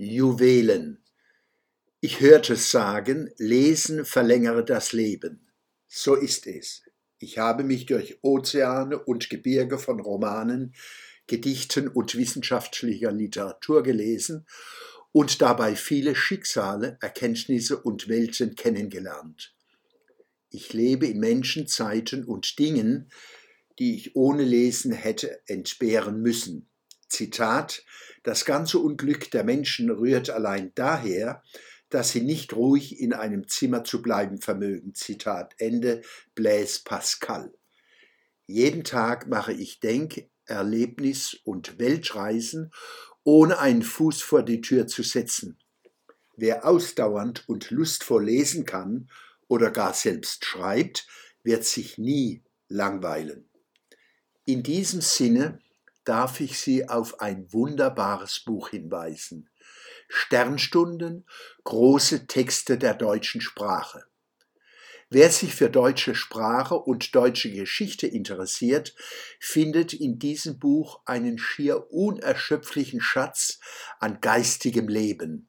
Juwelen. Ich hörte sagen, Lesen verlängere das Leben. So ist es. Ich habe mich durch Ozeane und Gebirge von Romanen, Gedichten und wissenschaftlicher Literatur gelesen und dabei viele Schicksale, Erkenntnisse und Welten kennengelernt. Ich lebe in Menschen, Zeiten und Dingen, die ich ohne Lesen hätte entbehren müssen. Zitat Das ganze Unglück der Menschen rührt allein daher, dass sie nicht ruhig in einem Zimmer zu bleiben vermögen. Zitat Ende Blaise Pascal. Jeden Tag mache ich Denk-, Erlebnis- und Weltreisen, ohne einen Fuß vor die Tür zu setzen. Wer ausdauernd und lustvoll lesen kann oder gar selbst schreibt, wird sich nie langweilen. In diesem Sinne darf ich Sie auf ein wunderbares Buch hinweisen. Sternstunden, große Texte der deutschen Sprache. Wer sich für deutsche Sprache und deutsche Geschichte interessiert, findet in diesem Buch einen schier unerschöpflichen Schatz an geistigem Leben.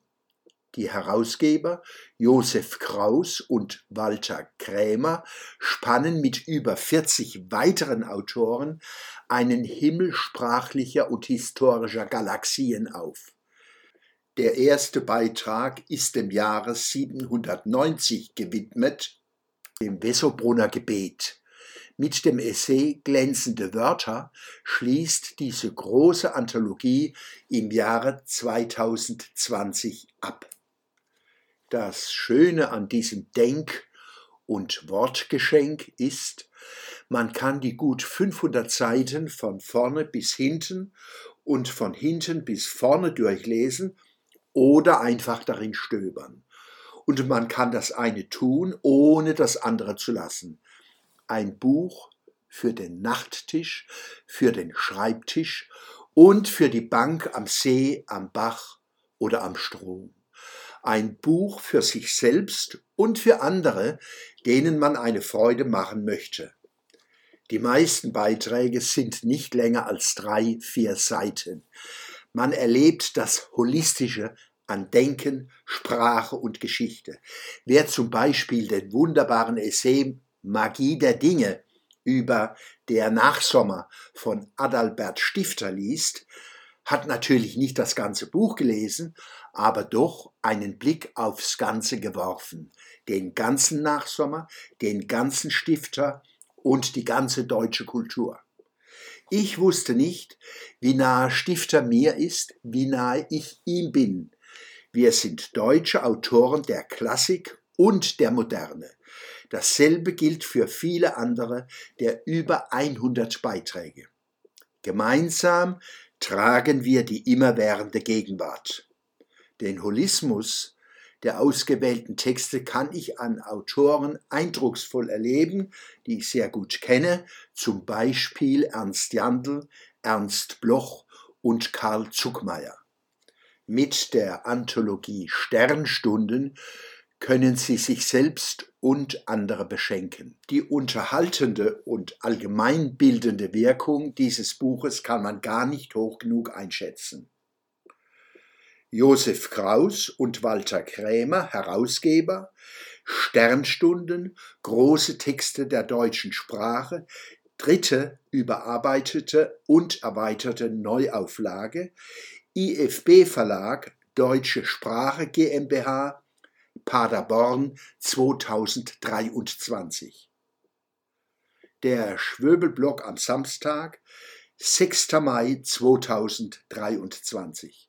Die Herausgeber Josef Kraus und Walter Krämer spannen mit über 40 weiteren Autoren einen Himmel sprachlicher und historischer Galaxien auf. Der erste Beitrag ist dem Jahre 790 gewidmet, dem Wessobrunner Gebet. Mit dem Essay Glänzende Wörter schließt diese große Anthologie im Jahre 2020 ab. Das Schöne an diesem Denk- und Wortgeschenk ist, man kann die gut 500 Seiten von vorne bis hinten und von hinten bis vorne durchlesen oder einfach darin stöbern. Und man kann das eine tun, ohne das andere zu lassen. Ein Buch für den Nachttisch, für den Schreibtisch und für die Bank am See, am Bach oder am Strom. Ein Buch für sich selbst und für andere, denen man eine Freude machen möchte. Die meisten Beiträge sind nicht länger als drei, vier Seiten. Man erlebt das Holistische an Denken, Sprache und Geschichte. Wer zum Beispiel den wunderbaren Essay Magie der Dinge über der Nachsommer von Adalbert Stifter liest, hat natürlich nicht das ganze Buch gelesen, aber doch einen Blick aufs Ganze geworfen. Den ganzen Nachsommer, den ganzen Stifter und die ganze deutsche Kultur. Ich wusste nicht, wie nahe Stifter mir ist, wie nahe ich ihm bin. Wir sind deutsche Autoren der Klassik und der Moderne. Dasselbe gilt für viele andere der über 100 Beiträge. Gemeinsam tragen wir die immerwährende Gegenwart. Den Holismus der ausgewählten Texte kann ich an Autoren eindrucksvoll erleben, die ich sehr gut kenne, zum Beispiel Ernst Jandl, Ernst Bloch und Karl Zuckmeier. Mit der Anthologie Sternstunden können Sie sich selbst und andere beschenken. Die unterhaltende und allgemeinbildende Wirkung dieses Buches kann man gar nicht hoch genug einschätzen. Josef Kraus und Walter Krämer, Herausgeber, Sternstunden, große Texte der deutschen Sprache, dritte überarbeitete und erweiterte Neuauflage, IFB Verlag Deutsche Sprache GmbH Paderborn 2023. Der Schwöbelblock am Samstag, 6. Mai 2023.